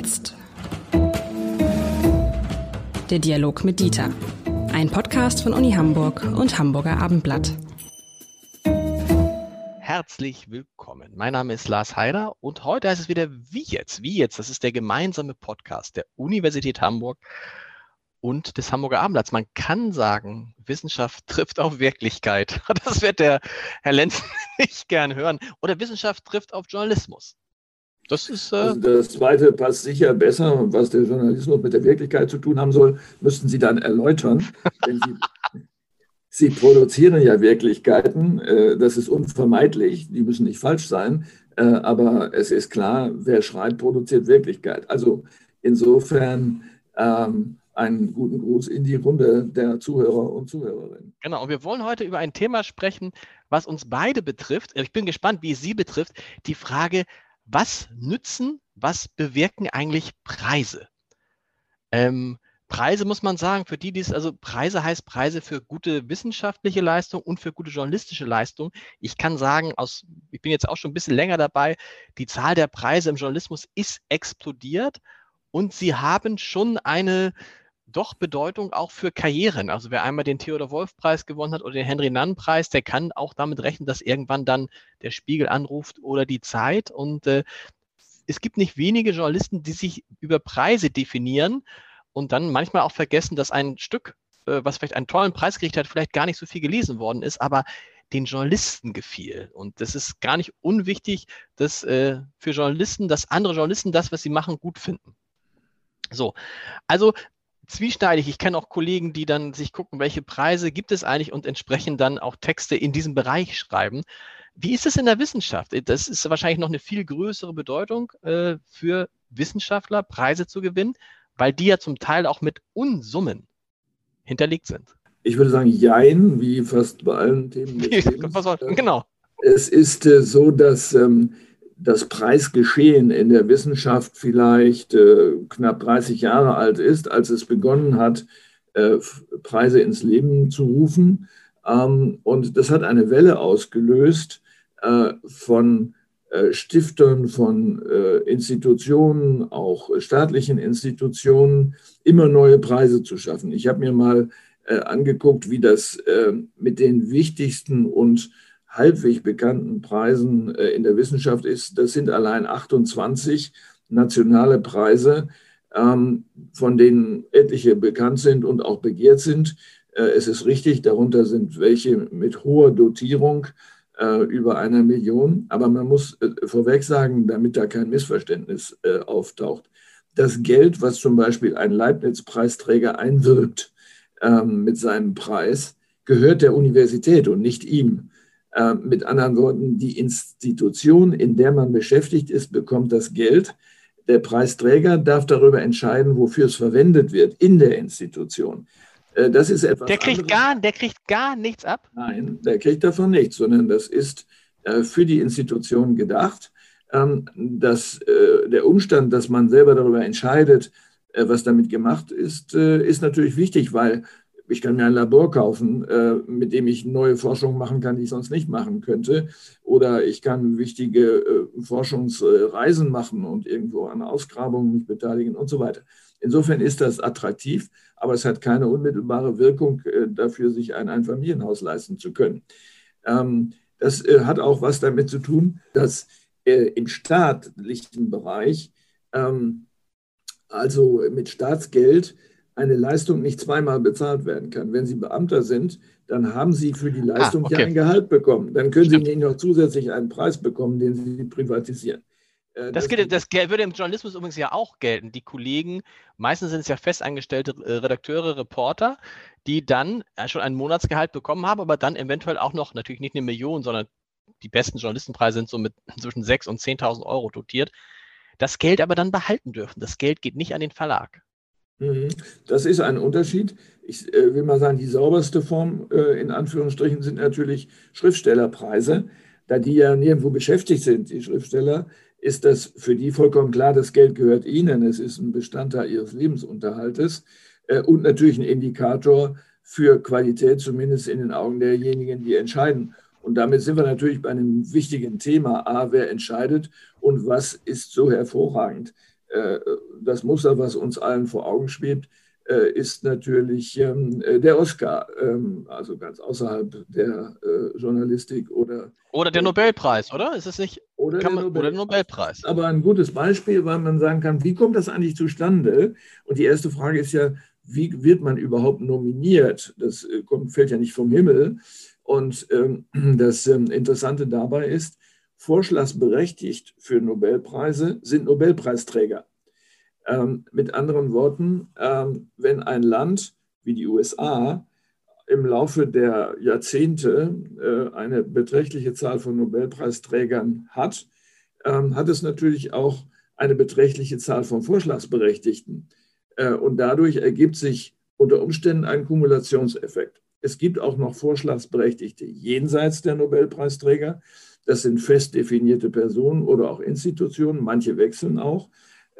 jetzt? Der Dialog mit Dieter. Ein Podcast von Uni Hamburg und Hamburger Abendblatt. Herzlich willkommen. Mein Name ist Lars Heider und heute heißt es wieder Wie jetzt? Wie jetzt? Das ist der gemeinsame Podcast der Universität Hamburg und des Hamburger Abendblatts. Man kann sagen, Wissenschaft trifft auf Wirklichkeit. Das wird der Herr Lenz nicht gern hören. Oder Wissenschaft trifft auf Journalismus. Das ist. Äh also das zweite passt sicher besser. Was der Journalismus mit der Wirklichkeit zu tun haben soll, müssten Sie dann erläutern. Denn Sie, Sie produzieren ja Wirklichkeiten. Äh, das ist unvermeidlich. Die müssen nicht falsch sein. Äh, aber es ist klar, wer schreibt, produziert Wirklichkeit. Also insofern. Ähm, einen guten Gruß in die Runde der Zuhörer und Zuhörerinnen. Genau, und wir wollen heute über ein Thema sprechen, was uns beide betrifft. Ich bin gespannt, wie es Sie betrifft. Die Frage, was nützen, was bewirken eigentlich Preise? Ähm, Preise muss man sagen, für die, die es, also Preise heißt Preise für gute wissenschaftliche Leistung und für gute journalistische Leistung. Ich kann sagen, aus, ich bin jetzt auch schon ein bisschen länger dabei, die Zahl der Preise im Journalismus ist explodiert und sie haben schon eine doch Bedeutung auch für Karrieren. Also wer einmal den Theodor Wolf Preis gewonnen hat oder den Henry Nann Preis, der kann auch damit rechnen, dass irgendwann dann der Spiegel anruft oder die Zeit. Und äh, es gibt nicht wenige Journalisten, die sich über Preise definieren und dann manchmal auch vergessen, dass ein Stück, äh, was vielleicht einen tollen Preis gekriegt hat, vielleicht gar nicht so viel gelesen worden ist, aber den Journalisten gefiel. Und das ist gar nicht unwichtig, dass äh, für Journalisten, dass andere Journalisten das, was sie machen, gut finden. So, also zwieschneidig. Ich kenne auch Kollegen, die dann sich gucken, welche Preise gibt es eigentlich und entsprechend dann auch Texte in diesem Bereich schreiben. Wie ist es in der Wissenschaft? Das ist wahrscheinlich noch eine viel größere Bedeutung äh, für Wissenschaftler, Preise zu gewinnen, weil die ja zum Teil auch mit Unsummen hinterlegt sind. Ich würde sagen, jein, wie fast bei allen Themen. genau. Es ist äh, so, dass ähm, das Preisgeschehen in der Wissenschaft vielleicht äh, knapp 30 Jahre alt ist, als es begonnen hat, äh, Preise ins Leben zu rufen. Ähm, und das hat eine Welle ausgelöst äh, von äh, Stiftern, von äh, Institutionen, auch staatlichen Institutionen, immer neue Preise zu schaffen. Ich habe mir mal äh, angeguckt, wie das mit den wichtigsten und halbwegs bekannten Preisen äh, in der Wissenschaft ist. Das sind allein 28 nationale Preise, ähm, von denen etliche bekannt sind und auch begehrt sind. Äh, es ist richtig, darunter sind welche mit hoher Dotierung äh, über einer Million. Aber man muss vorweg sagen, damit da kein Missverständnis auftaucht, das Geld, was zum Beispiel ein Leibniz-Preisträger einwirbt ähm, mit seinem Preis, gehört der Universität und nicht ihm. Äh, mit anderen Worten, die Institution, in der man beschäftigt ist, bekommt das Geld. Der Preisträger darf darüber entscheiden, wofür es verwendet wird in der Institution. Äh, das ist etwas. Der kriegt, gar, der kriegt gar nichts ab? Nein, der kriegt davon nichts, sondern das ist äh, für die Institution gedacht. Ähm, dass der Umstand, dass man selber darüber entscheidet, was damit gemacht ist, ist natürlich wichtig, weil ich kann mir ein Labor kaufen, äh, mit dem ich neue Forschung machen kann, die ich sonst nicht machen könnte. Oder ich kann wichtige äh, Forschungsreisen machen und irgendwo an Ausgrabungen mich beteiligen und so weiter. Insofern ist das attraktiv, aber es hat keine unmittelbare Wirkung äh, dafür, sich ein Einfamilienhaus leisten zu können. Ähm, das hat auch was damit zu tun, dass im staatlichen Bereich, ähm, also mit Staatsgeld, eine Leistung nicht zweimal bezahlt werden kann. Wenn Sie Beamter sind, dann haben Sie für die ah, Leistung ah, okay. ja ein Gehalt bekommen. Dann können Stimmt. Sie nicht noch zusätzlich einen Preis bekommen, den Sie privatisieren. Äh, das, das, das, würde im Journalismus übrigens ja auch gelten. Die Kollegen, meistens sind es ja festangestellte äh, Redakteure, Reporter, die dann äh, schon ein Monatsgehalt bekommen haben, aber dann eventuell auch noch, natürlich nicht eine Million, sondern die besten Journalistenpreise sind so mit zwischen 6.000 und 10.000 Euro dotiert. Das Geld aber dann behalten dürfen. Das Geld geht nicht an den Verlag. Mhm. Das ist ein Unterschied. Ich äh, will mal sagen, die sauberste Form äh, in Anführungsstrichen sind natürlich Schriftstellerpreise. Da die ja nirgendwo beschäftigt sind, die Schriftsteller, ist das für die vollkommen klar, das Geld gehört ihnen. Es ist ein Bestandteil ihres Lebensunterhaltes äh, und natürlich ein Indikator für Qualität, zumindest in den Augen derjenigen, die entscheiden. Und damit sind wir natürlich bei einem wichtigen Thema. A, wer entscheidet und was ist so hervorragend das Muster, was uns allen vor Augen schwebt, äh, ist natürlich ähm, äh, der Oscar, ähm, also ganz außerhalb der äh, Journalistik oder. Oder der Nobelpreis, oder? Ist es nicht? Oder, der, man, Nobel oder der Nobelpreis. Aber ein gutes Beispiel, weil man sagen kann, wie kommt das eigentlich zustande? Und die erste Frage ist ja, wie wird man überhaupt nominiert? Das kommt, fällt ja nicht vom Himmel. Und ähm, das ähm, Interessante dabei ist, vorschlagsberechtigt für Nobelpreise sind Nobelpreisträger. Ähm, mit anderen Worten, ähm, wenn ein Land wie die USA im Laufe der Jahrzehnte äh, eine beträchtliche Zahl von Nobelpreisträgern hat, ähm, hat es natürlich auch eine beträchtliche Zahl von Vorschlagsberechtigten. Äh, und dadurch ergibt sich unter Umständen ein Kumulationseffekt. Es gibt auch noch Vorschlagsberechtigte jenseits der Nobelpreisträger. Das sind fest definierte Personen oder auch Institutionen. Manche wechseln auch.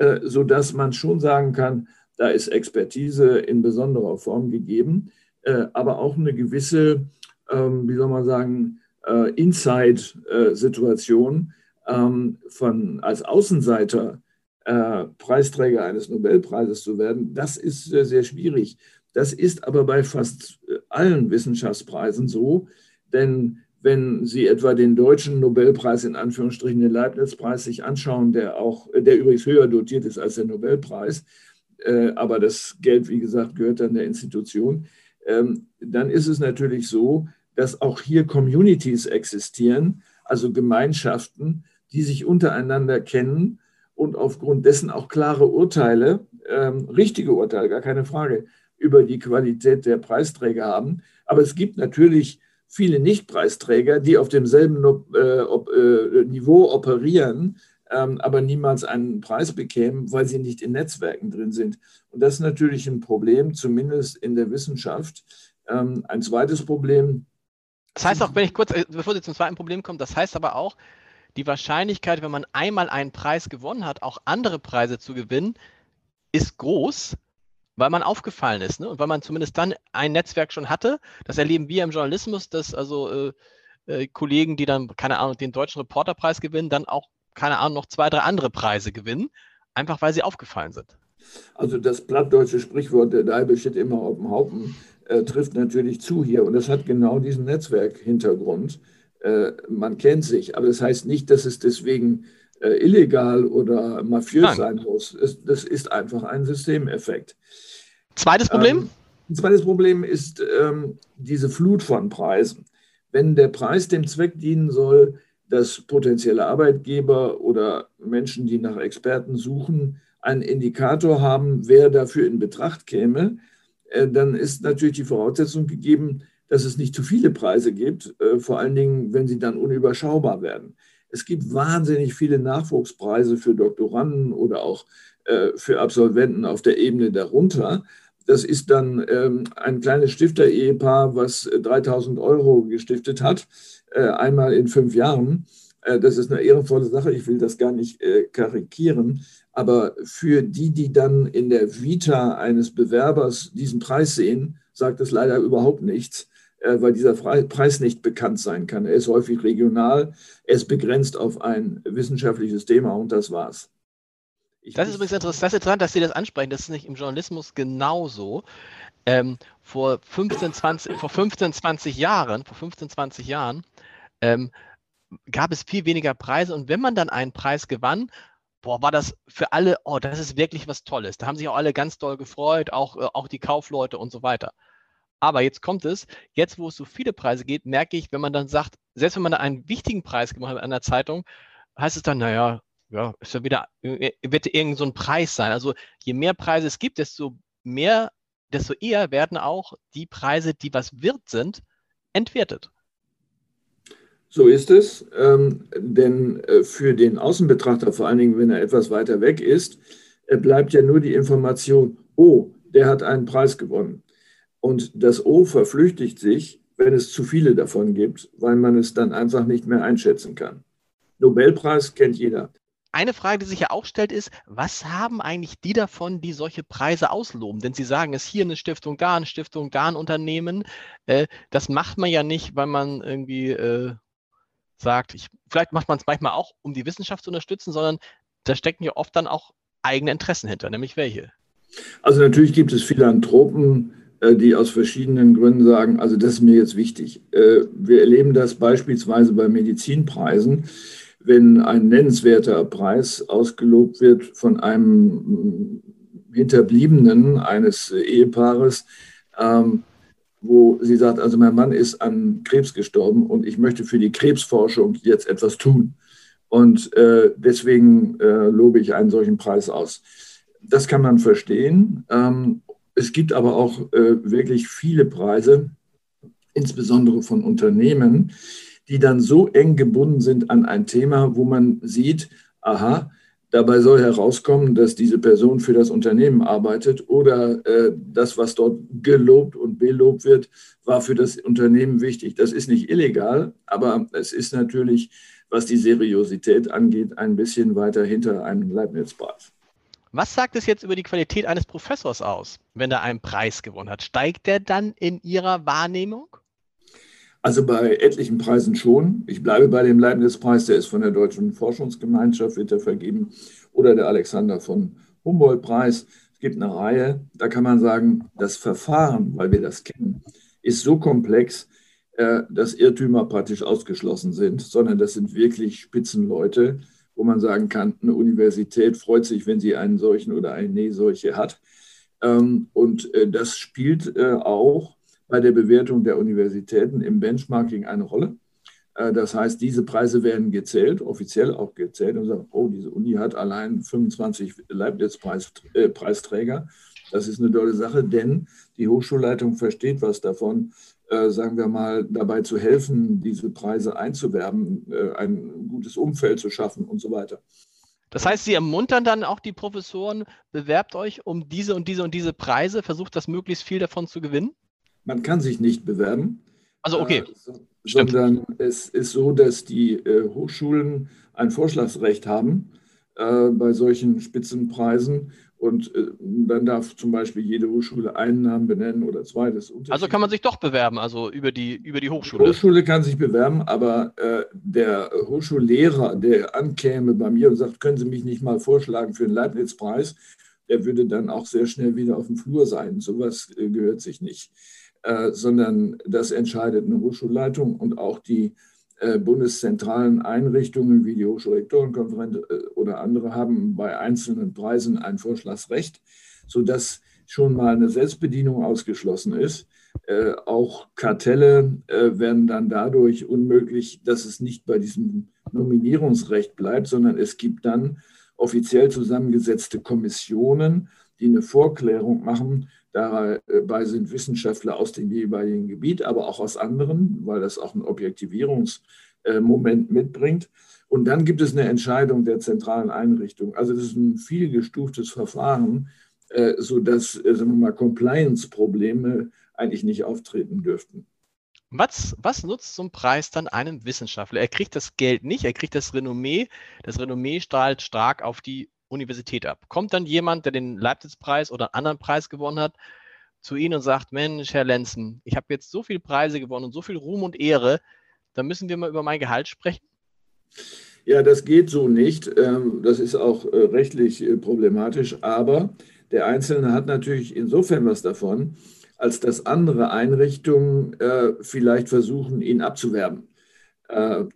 Äh, sodass man schon sagen kann, da ist Expertise in besonderer Form gegeben, äh, aber auch eine gewisse, ähm, wie soll man sagen, äh, Inside-Situation ähm, von als Außenseiter Preisträger eines Nobelpreises zu werden, das ist sehr schwierig. Das ist aber bei fast allen Wissenschaftspreisen so, denn wenn Sie etwa den deutschen Nobelpreis in Anführungsstrichen, den Leibniz-Preis sich anschauen, der auch, der übrigens höher dotiert ist als der Nobelpreis, äh, aber das Geld, wie gesagt, gehört dann der Institution, ähm, dann ist es natürlich so, dass auch hier Communities existieren, also Gemeinschaften, die sich untereinander kennen und aufgrund dessen auch klare Urteile, ähm, richtige Urteile, gar keine Frage, über die Qualität der Preisträger haben. Aber es gibt natürlich viele Nichtpreisträger, die auf demselben äh, äh, Niveau operieren, ähm, aber niemals einen Preis bekämen, weil sie nicht in Netzwerken drin sind. Und das ist natürlich ein Problem, zumindest in der Wissenschaft. Ähm, ein zweites Problem. Das heißt auch, wenn ich kurz, äh, bevor Sie zum zweiten Problem kommen, das heißt aber auch, die Wahrscheinlichkeit, wenn man einmal einen Preis gewonnen hat, auch andere Preise zu gewinnen, ist groß weil man aufgefallen ist ne? und weil man zumindest dann ein Netzwerk schon hatte. Das erleben wir im Journalismus, dass also äh, äh, Kollegen, die dann, keine Ahnung, den deutschen Reporterpreis gewinnen, dann auch, keine Ahnung, noch zwei, drei andere Preise gewinnen, einfach weil sie aufgefallen sind. Also das plattdeutsche Sprichwort, der Deibel steht immer auf dem Haufen, äh, trifft natürlich zu hier und das hat genau diesen Netzwerkhintergrund. Äh, man kennt sich, aber das heißt nicht, dass es deswegen illegal oder mafiös Nein. sein muss. Das ist einfach ein Systemeffekt. Zweites Problem? Ähm, ein zweites Problem ist ähm, diese Flut von Preisen. Wenn der Preis dem Zweck dienen soll, dass potenzielle Arbeitgeber oder Menschen, die nach Experten suchen, einen Indikator haben, wer dafür in Betracht käme, äh, dann ist natürlich die Voraussetzung gegeben, dass es nicht zu viele Preise gibt, äh, vor allen Dingen, wenn sie dann unüberschaubar werden. Es gibt wahnsinnig viele Nachwuchspreise für Doktoranden oder auch äh, für Absolventen auf der Ebene darunter. Das ist dann ähm, ein kleines Stifter-Ehepaar, was 3000 äh, Euro gestiftet hat, äh, einmal in fünf Jahren. das ist eine ehrenvolle Sache, ich will das gar nicht karikieren. Aber für die, die dann in der Vita eines Bewerbers diesen Preis sehen, sagt es leider überhaupt nichts, weil dieser Preis nicht bekannt sein kann. Er ist häufig regional, er ist begrenzt auf ein wissenschaftliches Thema und das war's. Ich das ist übrigens interessant, das ist interessant, dass Sie das ansprechen. Das ist nicht im Journalismus genauso. Ähm, vor, 15, 20, vor 15, 20 Jahren, vor 15, 20 Jahren ähm, gab es viel weniger Preise und wenn man dann einen Preis gewann, boah, war das für alle, oh, das ist wirklich was Tolles. Da haben sich auch alle ganz doll gefreut, auch, äh, auch die Kaufleute und so weiter. Aber jetzt kommt es, jetzt wo es so viele Preise geht, merke ich, wenn man dann sagt, selbst wenn man einen wichtigen Preis gemacht hat in einer Zeitung, heißt es dann, naja, ja, ist ja wieder, äh, wird irgend so ein Preis sein. Also je mehr Preise es gibt, desto mehr, desto eher werden auch die Preise, die was wert sind, entwertet. So ist es, ähm, denn äh, für den Außenbetrachter, vor allen Dingen, wenn er etwas weiter weg ist, äh, bleibt ja nur die Information, oh, der hat einen Preis gewonnen. Und das O verflüchtigt sich, wenn es zu viele davon gibt, weil man es dann einfach nicht mehr einschätzen kann. Nobelpreis kennt jeder. Eine Frage, die sich ja auch stellt, ist, was haben eigentlich die davon, die solche Preise ausloben? Denn Sie sagen, es ist hier eine Stiftung, da eine Stiftung, da ein Unternehmen. Äh, das macht man ja nicht, weil man irgendwie äh, sagt, ich, vielleicht macht man es manchmal auch, um die Wissenschaft zu unterstützen, sondern da stecken ja oft dann auch eigene Interessen hinter, nämlich welche? Also natürlich gibt es Philanthropen, die aus verschiedenen Gründen sagen, also das ist mir jetzt wichtig. Äh, wir erleben das beispielsweise bei Medizinpreisen, wenn ein nennenswerter Preis ausgelobt wird von einem Hinterbliebenen eines Ehepaares, ähm, wo sie sagt, also mein Mann ist an Krebs gestorben und ich möchte für die Krebsforschung jetzt etwas tun. Und äh, deswegen äh, lobe ich einen solchen Preis aus. Das kann man verstehen. Es gibt aber auch äh, wirklich viele Preise, insbesondere von Unternehmen, die dann so eng gebunden sind an ein Thema, wo man sieht, aha, Dabei soll herauskommen, dass diese Person für das Unternehmen arbeitet oder äh, das, was dort gelobt und belobt wird, war für das Unternehmen wichtig. Das ist nicht illegal, aber es ist natürlich, was die Seriosität angeht, ein bisschen weiter hinter einem Leibniz-Preis. Was sagt es jetzt über die Qualität eines Professors aus, wenn er einen Preis gewonnen hat? Steigt der dann in Ihrer Wahrnehmung? Also bei etlichen Preisen schon. Ich bleibe bei dem Leibniz-Preis, der ist von der Deutschen Forschungsgemeinschaft, wird er vergeben, oder der Alexander von Humboldt-Preis. Es gibt eine Reihe, da kann man sagen, das Verfahren, weil wir das kennen, ist so komplex, äh, dass Irrtümer praktisch ausgeschlossen sind, sondern das sind wirklich Spitzenleute, wo man sagen kann, eine Universität freut sich, wenn sie einen solchen oder eine Nähseuche hat. Ähm, und äh, das spielt äh, auch bei der Bewertung der Universitäten im Benchmarking eine Rolle. Äh, das heißt, diese Preise werden gezählt, offiziell auch gezählt und sagen, oh, diese Uni hat allein 25 Leibniz-Preisträger. Das ist eine tolle Sache, denn die Hochschulleitung versteht was davon, sagen wir mal, dabei zu helfen, diese Preise einzuwerben, ein gutes Umfeld zu schaffen und so weiter. Das heißt, Sie ermuntern dann auch die Professoren, bewerbt euch um diese und diese und diese Preise, versucht das möglichst viel davon zu gewinnen? man kann sich nicht bewerben. Also okay. Äh, sondern es ist so, dass die äh, Hochschulen ein Vorschlagsrecht haben äh, bei solchen Spitzenpreisen. Und äh, dann darf zum Beispiel jede Hochschule einen Namen benennen oder zwei. Das also kann man sich doch bewerben, also über die, über die Hochschule. Die Hochschule kann sich bewerben, aber äh, der Hochschullehrer, der ankäme bei mir und sagt, können Sie mich nicht mal vorschlagen für einen Leibniz-Preis, der würde dann auch sehr schnell wieder auf dem Flur sein. Sowas äh, gehört sich nicht. Äh, sondern das entscheidet eine Hochschulleitung und auch die äh, bundeszentralen Einrichtungen wie die Hochschulrektorenkonferenz äh, oder andere haben bei einzelnen Preisen ein Vorschlagsrecht, sodass schon mal eine Selbstbedienung ausgeschlossen ist. Äh, auch Kartelle äh, werden dann dadurch unmöglich, dass es nicht bei diesem Nominierungsrecht bleibt, sondern es gibt dann offiziell zusammengesetzte Kommissionen, die eine Vorklärung machen, Dabei sind Wissenschaftler aus dem jeweiligen Gebiet, aber auch aus anderen, weil das auch ein Objektivierungsmoment mitbringt. Und dann gibt es eine Entscheidung der zentralen Einrichtung. Also das ist ein viel gestuftes Verfahren, äh, sodass, äh, Compliance-Probleme eigentlich nicht auftreten dürften. Was, was nutzt so ein Preis dann einem Wissenschaftler? Er kriegt das Geld nicht, er kriegt das Renommee. Das Renommee strahlt stark auf die Universität ab. Kommt dann jemand, der den Leibniz-Preis oder einen anderen Preis gewonnen hat, zu Ihnen und sagt, Mensch, Herr Lenzen, ich habe jetzt so viele Preise gewonnen und so viel Ruhm und Ehre, da müssen wir mal über mein Gehalt sprechen? Ja, das geht so nicht. Ähm, das ist auch äh, rechtlich äh, problematisch, aber der Einzelne hat natürlich insofern was davon, als dass andere Einrichtungen äh, vielleicht versuchen, ihn abzuwerben.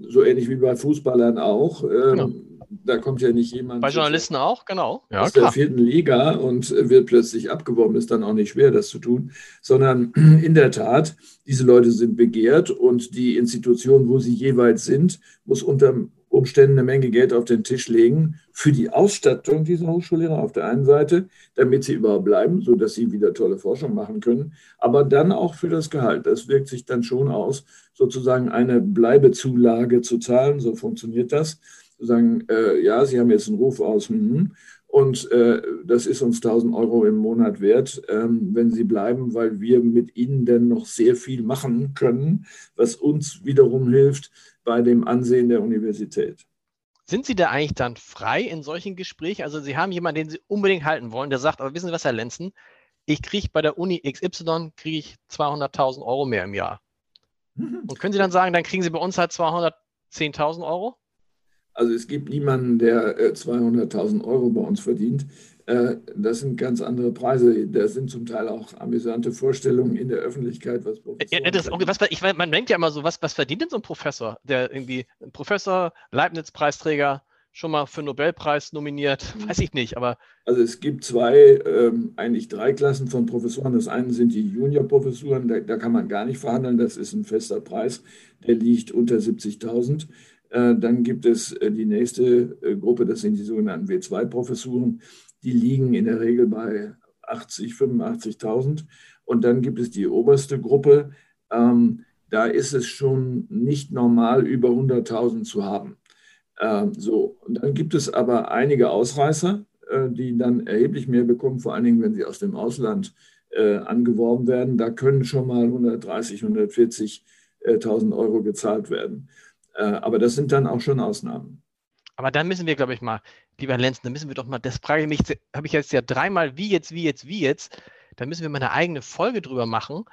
So ähnlich wie bei Fußballern auch. Ähm, genau da kommt ja nicht jemand. Bei Journalisten auch, genau. Ja, aus klar. der vierten Liga und wird plötzlich abgeworben, ist dann auch nicht schwer, das zu tun, sondern in der Tat, diese Leute sind begehrt und die Institution, wo sie jeweils sind, muss unter Umständen eine Menge Geld auf den Tisch legen für die Ausstattung dieser Hochschullehrer auf der einen Seite, damit sie überhaupt bleiben, sodass sie wieder tolle Forschung machen können, aber dann auch für das Gehalt. Das wirkt sich dann schon aus, sozusagen eine Bleibezulage zu zahlen, so funktioniert das sagen, äh, ja, Sie haben jetzt einen Ruf aus, hm, und äh, das ist uns 1000 Euro im Monat wert, ähm, wenn Sie bleiben, weil wir mit Ihnen dann noch sehr viel machen können, was uns wiederum hilft bei dem Ansehen der Universität. Sind Sie da eigentlich dann frei in solchen Gesprächen? Also Sie haben jemanden, den Sie unbedingt halten wollen, der sagt, aber wissen Sie was, Herr Lenzen, ich kriege bei der Uni XY kriege ich 200.000 Euro mehr im Jahr. Und können Sie dann sagen, dann kriegen Sie bei uns halt 210.000 Euro? Also es gibt niemanden, der 200.000 äh, Euro bei uns verdient. Äh, das sind ganz andere Preise. Da sind zum Teil auch amüsante Vorstellungen in der Öffentlichkeit, was Professoren ja, das, was, ich, Man denkt ja immer so, was, was verdient denn so ein Professor? Der irgendwie, ein Professor, Leibniz-Preisträger, schon mal für Nobelpreis nominiert, weiß ich nicht, aber. Also es gibt zwei, ähm, eigentlich drei Klassen von Professoren. Das eine sind die Junior-Professuren, da, da, kann man gar nicht verhandeln, das ist ein fester Preis, der liegt unter 70.000. Äh, dann gibt es äh, die nächste äh, Gruppe, das sind die sogenannten W2-Professuren die liegen in der Regel bei 80, 85.000. Und dann gibt es die oberste Gruppe, ähm, da ist es schon nicht normal, über 100.000 zu haben. Ähm, so, und dann gibt es aber einige Ausreißer, die dann erheblich mehr bekommen, vor allen Dingen, wenn sie aus dem Ausland angeworben werden. Da können schon mal 130, 140.000 Euro gezahlt werden. Äh, aber das sind dann auch schon Ausnahmen. Aber dann müssen wir, glaube ich, mal, lieber Lenz, dann müssen wir doch mal, das frage ich mich, habe ich jetzt ja dreimal, wie jetzt, wie jetzt, wie jetzt, da müssen wir mal eine eigene Folge drüber machen,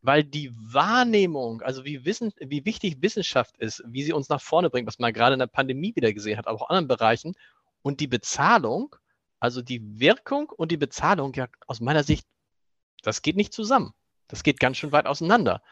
weil die Wahrnehmung, also wie, wissen, wie wichtig Wissenschaft ist, wie sie uns nach vorne bringt, was man gerade in der Pandemie wieder gesehen hat, aber auch in anderen Bereichen, und die Bezahlung, also die Wirkung und die Bezahlung, ja, aus meiner Sicht, das geht nicht zusammen. Das geht ganz schön weit auseinander.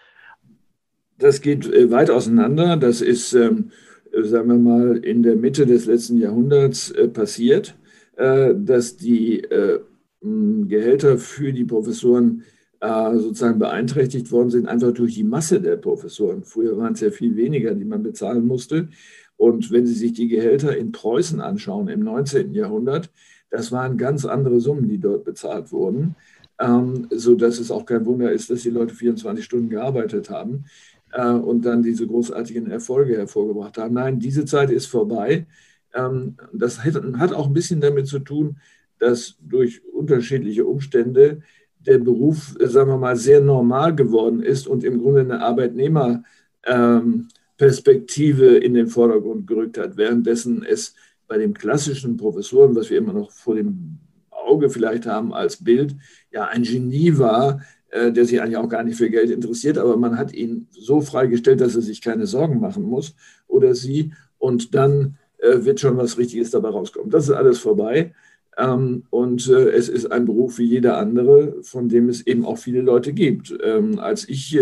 Das geht äh, weit auseinander. Das ist ähm, sagen wir mal, in der Mitte des letzten Jahrhunderts äh, passiert, äh, dass die äh, Gehälter für die Professoren sozusagen beeinträchtigt worden sind, einfach durch die Masse der Professoren. Früher waren es ja viel weniger, die man bezahlen musste. Und wenn Sie sich die Gehälter in Preußen anschauen im 19. Jahrhundert, das waren ganz andere Summen, die dort bezahlt wurden, ähm, sodass es auch kein Wunder ist, dass die Leute 24 Stunden gearbeitet haben äh, und dann diese großartigen Erfolge hervorgebracht haben. Nein, diese Zeit ist vorbei. Ähm, das hat, hat auch ein bisschen damit zu tun, dass durch unterschiedliche Umstände der Beruf, äh, sagen wir mal, sehr normal geworden ist und im Grunde eine Arbeitnehmerperspektive ähm, in den Vordergrund gerückt hat, währenddessen es bei den klassischen Professoren, was wir immer noch vor dem Auge vielleicht haben als Bild, ja ein Genie war, der sich eigentlich auch gar nicht für Geld interessiert, aber man hat ihn so freigestellt, dass er sich keine Sorgen machen muss oder sie und dann äh, wird schon was Richtiges dabei rauskommen. Das ist alles vorbei. Ähm, und äh, es ist ein Beruf wie jeder andere, von dem es eben auch viele Leute gibt. Ähm, als ich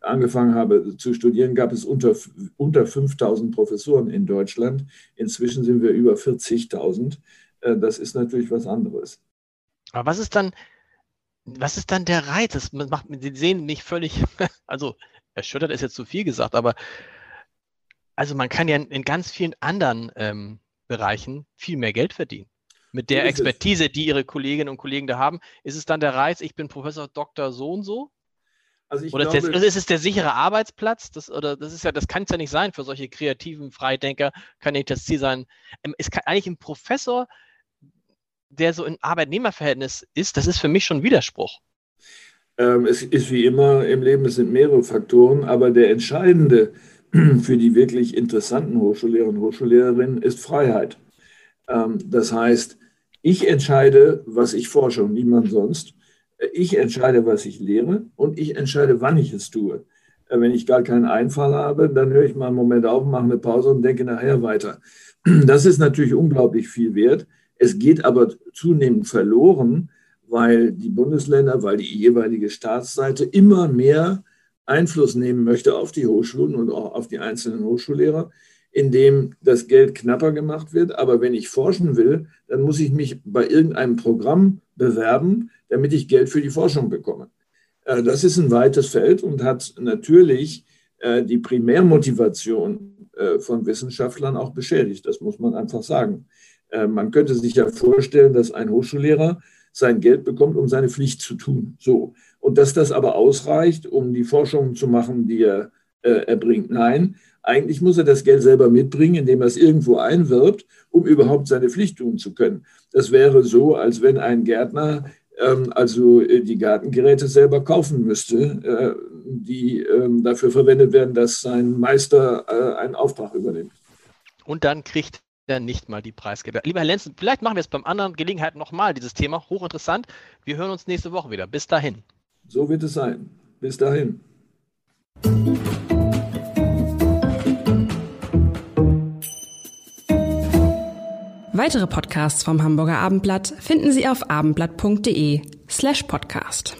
angefangen habe zu studieren, gab es unter, unter 5000 Professoren in Deutschland. Inzwischen sind wir über 40.000. Das ist natürlich was anderes. Aber was ist dann, was ist dann der Reiz? Das macht, Sie sehen mich völlig, also erschüttert ist jetzt zu viel gesagt, aber also man kann ja in, in ganz vielen anderen ähm, Bereichen viel mehr Geld verdienen. Mit der Expertise, die Ihre Kolleginnen und Kollegen da haben, ist es dann der Reiz, ich bin Professor Dr. so und so? Also oder glaube, ist, der, ist es der sichere Arbeitsplatz? Das, oder das ist ja, das kann es ja nicht sein für solche kreativen Freidenker, kann nicht das Ziel sein. Ähm, es kann eigentlich ein Professor der so im Arbeitnehmerverhältnis ist, das ist für mich schon Widerspruch. Ähm, es ist wie immer im Leben, es sind mehrere Faktoren, aber der entscheidende für die wirklich interessanten Hochschullehrer und Hochschullehrerinnen ist Freiheit. Ähm, das heißt, ich entscheide, was ich forsche und niemand sonst. Ich entscheide, was ich lehre und ich entscheide, wann ich es tue. Äh, wenn ich gar keinen Einfall habe, dann höre ich mal einen Moment auf, mache eine Pause und denke nachher weiter. Das ist natürlich unglaublich viel wert. Es geht aber zunehmend verloren, weil die Bundesländer, weil die jeweilige Staatsseite immer mehr Einfluss nehmen möchte auf die Hochschulen und auch auf die einzelnen Hochschullehrer, indem das Geld knapper gemacht wird. Aber wenn ich forschen will, dann muss ich mich bei irgendeinem Programm bewerben, damit ich Geld für die Forschung bekomme. Äh, das ist ein weites Feld und hat natürlich äh, die Primärmotivation äh, von Wissenschaftlern auch beschädigt. Das muss man einfach sagen. Äh, man könnte sich ja vorstellen, dass ein Hochschullehrer sein Geld bekommt, um seine Pflicht zu tun. So. Und dass das aber ausreicht, um die Forschungen zu machen, die er äh, erbringt. Nein, eigentlich muss er das Geld selber mitbringen, indem er es irgendwo einwirbt, um überhaupt seine Pflicht tun zu können. Das wäre so, als wenn ein Gärtner ähm, also äh, die Gartengeräte selber kaufen müsste, äh, die ähm, dafür verwendet werden, dass sein Meister äh, einen Auftrag übernimmt. Und dann kriegt ja nicht mal die Preisgeber. Lieber Herr Lenzen, vielleicht machen wir es beim anderen Gelegenheit nochmal, dieses Thema. Hochinteressant. Wir hören uns nächste Woche wieder. Bis dahin. So wird es sein. Bis dahin. Weitere Podcasts vom Hamburger Abendblatt finden Sie auf abendblatt.de slash podcast.